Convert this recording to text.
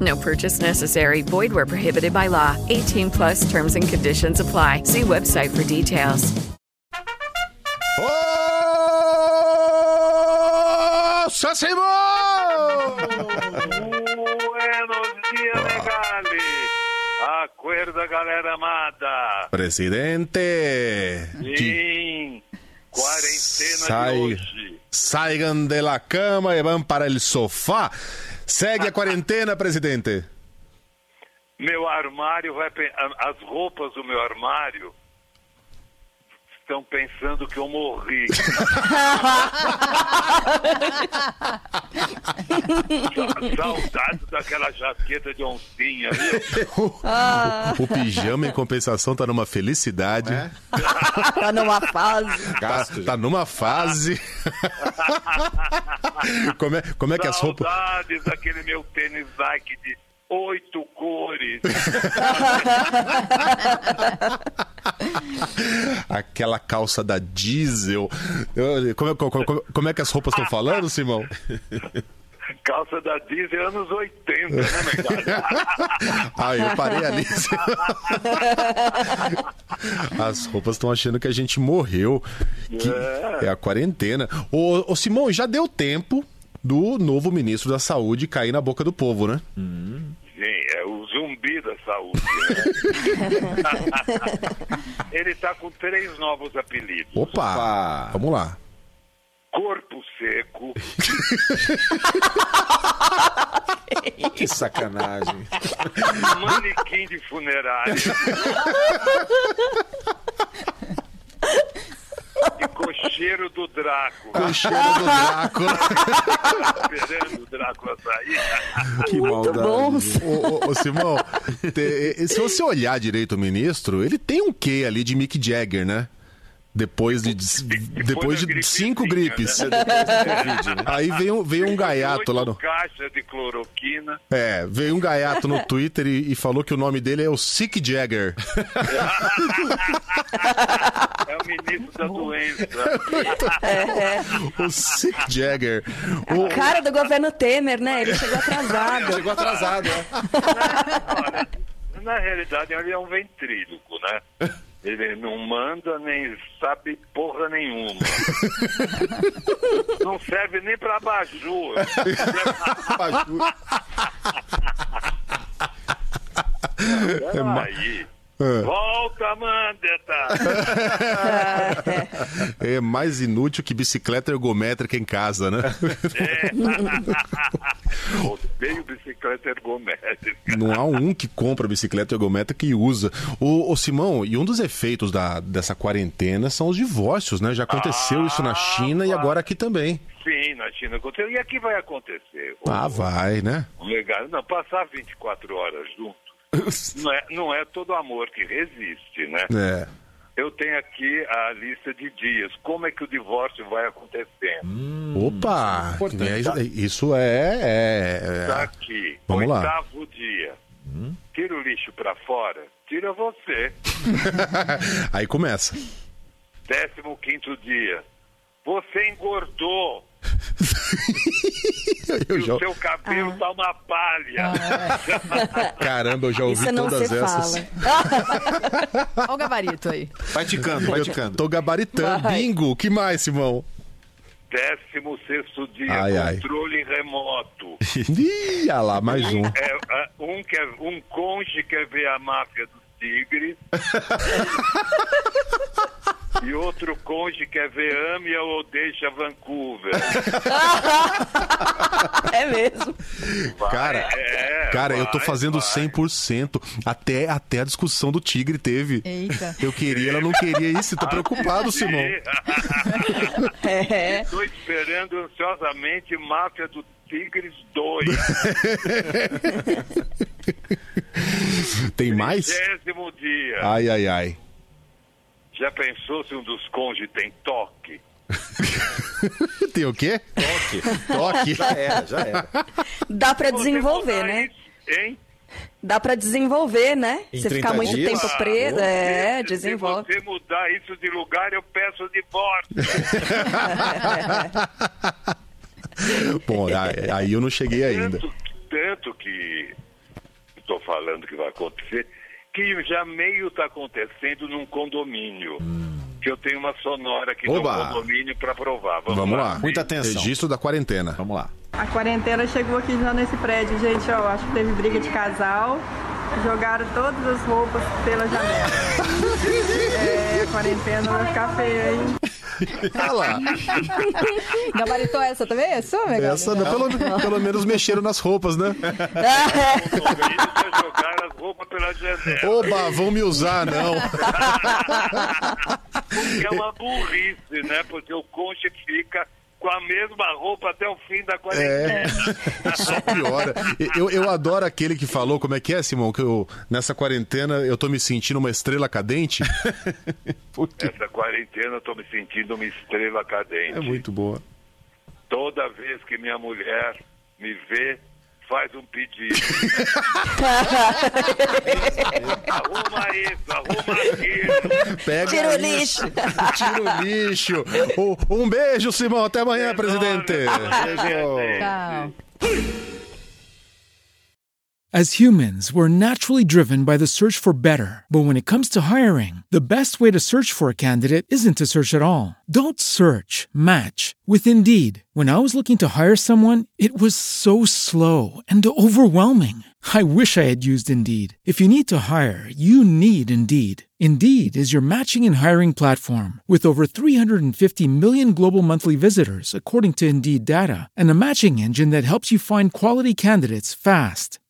No purchase necessary. Void where prohibited by law. 18 plus terms and conditions apply. See website for details. Nossa, Simão! Buenos dias, Megali. Acorda, galera amada. Presidente! Sim, quarentena Sai. de hoje. Saiam de la cama e vão para el sofá. Segue a quarentena, presidente. Meu armário vai... As roupas do meu armário estão pensando que eu morri. Sa- Saudades daquela jaqueta de oncinha, viu? O pijama, em compensação, tá numa felicidade. Tá numa fase. Tá, tá numa fase. como, é, como é que as roupas. Saudades daquele meu tênis Nike de oito cores. Aquela calça da diesel. Como, é- como- como- é que as roupas estão falando, Simão? Calça da Disney anos 80, né, Megali? Ah, eu parei ali. As roupas estão achando que a gente morreu. Que é a quarentena. Ô, ô, Simão, já deu tempo do novo ministro da Saúde cair na boca do povo, né? Sim, Ele tá com três novos apelidos. Opa! Vamos lá. Corpo seco, Que sacanagem. manequim de funerário e cocheiro do Drácula. O cheiro do Drácula. Esperando o Drácula sair. Que Muito maldade. bons. ô, ô, ô, Simão, te- se você olhar direito o ministro, ele tem um quê ali de Mick Jagger, né? Depois de, depois da de cinco gripezinha, gripes. né? Aí veio, veio um gaiato lá no. Caixa de cloroquina. É, veio um gaiato no Twitter e, e falou que o nome dele é o Sick Jagger. É o ministro da doença. o Sick Jagger. O- Cara do governo Temer, né? Ele chegou atrasado. Chegou atrasado, né? Olha, na realidade, ele é um ventríloco, né? Ele não manda nem sabe porra nenhuma. Não serve nem pra abajur. Aí. Volta, Mandetta! É mais inútil que bicicleta ergométrica em casa, né? Odeio bicicleta ergométrica. Não há um que compra bicicleta ergométrica e usa. Ô, ô, Simão, e um dos efeitos da, dessa quarentena são os divórcios, né? Já aconteceu isso na China e agora aqui também. Sim, na China aconteceu. E aqui vai acontecer. Ah, vai, né? Legal. Não, passar 24 horas junto não é, não é todo amor que resiste, né? É. Eu tenho aqui a lista de dias. Como é que o divórcio vai acontecendo? Opa! importante. É, isso- isso é. é- Tá é- aqui. Vamos lá. Oitavo dia. Tira o lixo pra fora. Tira você. Aí começa. Décimo quinto dia. Você engordou. Eu e já- o seu cabelo tá uma palha. Caramba, eu já ouvi Isso não todas se essas. fala. Olha o gabarito aí. Vai ticando, vai ticando. tô gabaritando. Vai. Bingo. O que mais, Simão? Décimo sexto dia. Ai, ai. controle remoto. Ih, olha lá, mais um. É, é, um, quer, um conge quer ver a máfia dos tigres. E outro conge quer ver Ame ou deixa Vancouver. É mesmo. Cara, É, cara, eu tô vai, fazendo vai. 100%. Até, até a discussão do tigre teve. Eita. Eu queria, ela não queria isso. Tô preocupado, Simão. É. Estou esperando ansiosamente Máfia do Tigres 2. Tem mais? Décimo dia. Ai, ai, ai. Já pensou se um dos cônjuges tem toque? Tem o quê? Toque. Toque. Já era, já era. Dá pra Você desenvolver, né? isso, hein? Dá pra desenvolver, né? Em Você ficar 30 muito dias? tempo preso, é, Se desenvolve. você mudar isso de lugar, eu peço divórcio. Bom, aí- eu não cheguei ainda. Tanto, tanto que estou falando que vai acontecer, que já meio está acontecendo num condomínio. Que eu tenho uma sonora aqui Oba! no condomínio para provar. Vamos, Vamos lá. Muita atenção. Registro da quarentena. Vamos lá. A quarentena chegou aqui já nesse prédio, gente, ó, acho que teve briga de casal, jogaram todas as roupas pela janela. É, a quarentena vai ficar feia, hein? Ah lá. Gabaritou essa também? É sua? Essa, não, pelo, pelo menos mexeram nas roupas, né? Pela janela. Oba, vão me usar, não. Que é uma burrice, né? Porque o conche fica com a mesma roupa até o fim da quarentena. É, só piora. Eu, eu adoro aquele que falou, como é que é, Simão? Que eu, nessa quarentena eu tô me sentindo uma estrela cadente. Porque Essa quarentena eu tô me sentindo uma estrela cadente. é muito boa. Toda vez que minha mulher me vê, faz um pedido. arruma isso, arruma. Pega Tira o lixo. Tira o lixo. Um- Um beijo, Simão. Até amanhã, presidente. Beijo. Tchau. As humans, we're naturally driven by the search for better. But when it comes to hiring, the best way to search for a candidate isn't to search at all. Don't search, match with Indeed. When I was looking to hire someone, it was so slow and overwhelming. I wish I had used Indeed. If you need to hire, you need Indeed. Indeed is your matching and hiring platform with over 350 million global monthly visitors, according to Indeed data, and a matching engine that helps you find quality candidates fast.